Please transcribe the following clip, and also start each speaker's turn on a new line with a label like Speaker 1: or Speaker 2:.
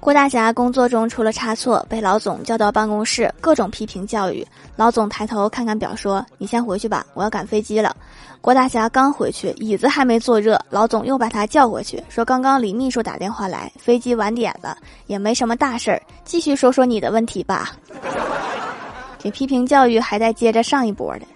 Speaker 1: 郭大侠工作中出了差错，被老总叫到办公室，各种批评教育。老总抬头看看表，说：“你先回去吧，我要赶飞机了。”郭大侠刚回去，椅子还没坐热，老总又把他叫过去，说：“刚刚李秘书打电话来，飞机晚点了，也没什么大事儿，继续说说你的问题吧。”这批评教育还在接着上一波的。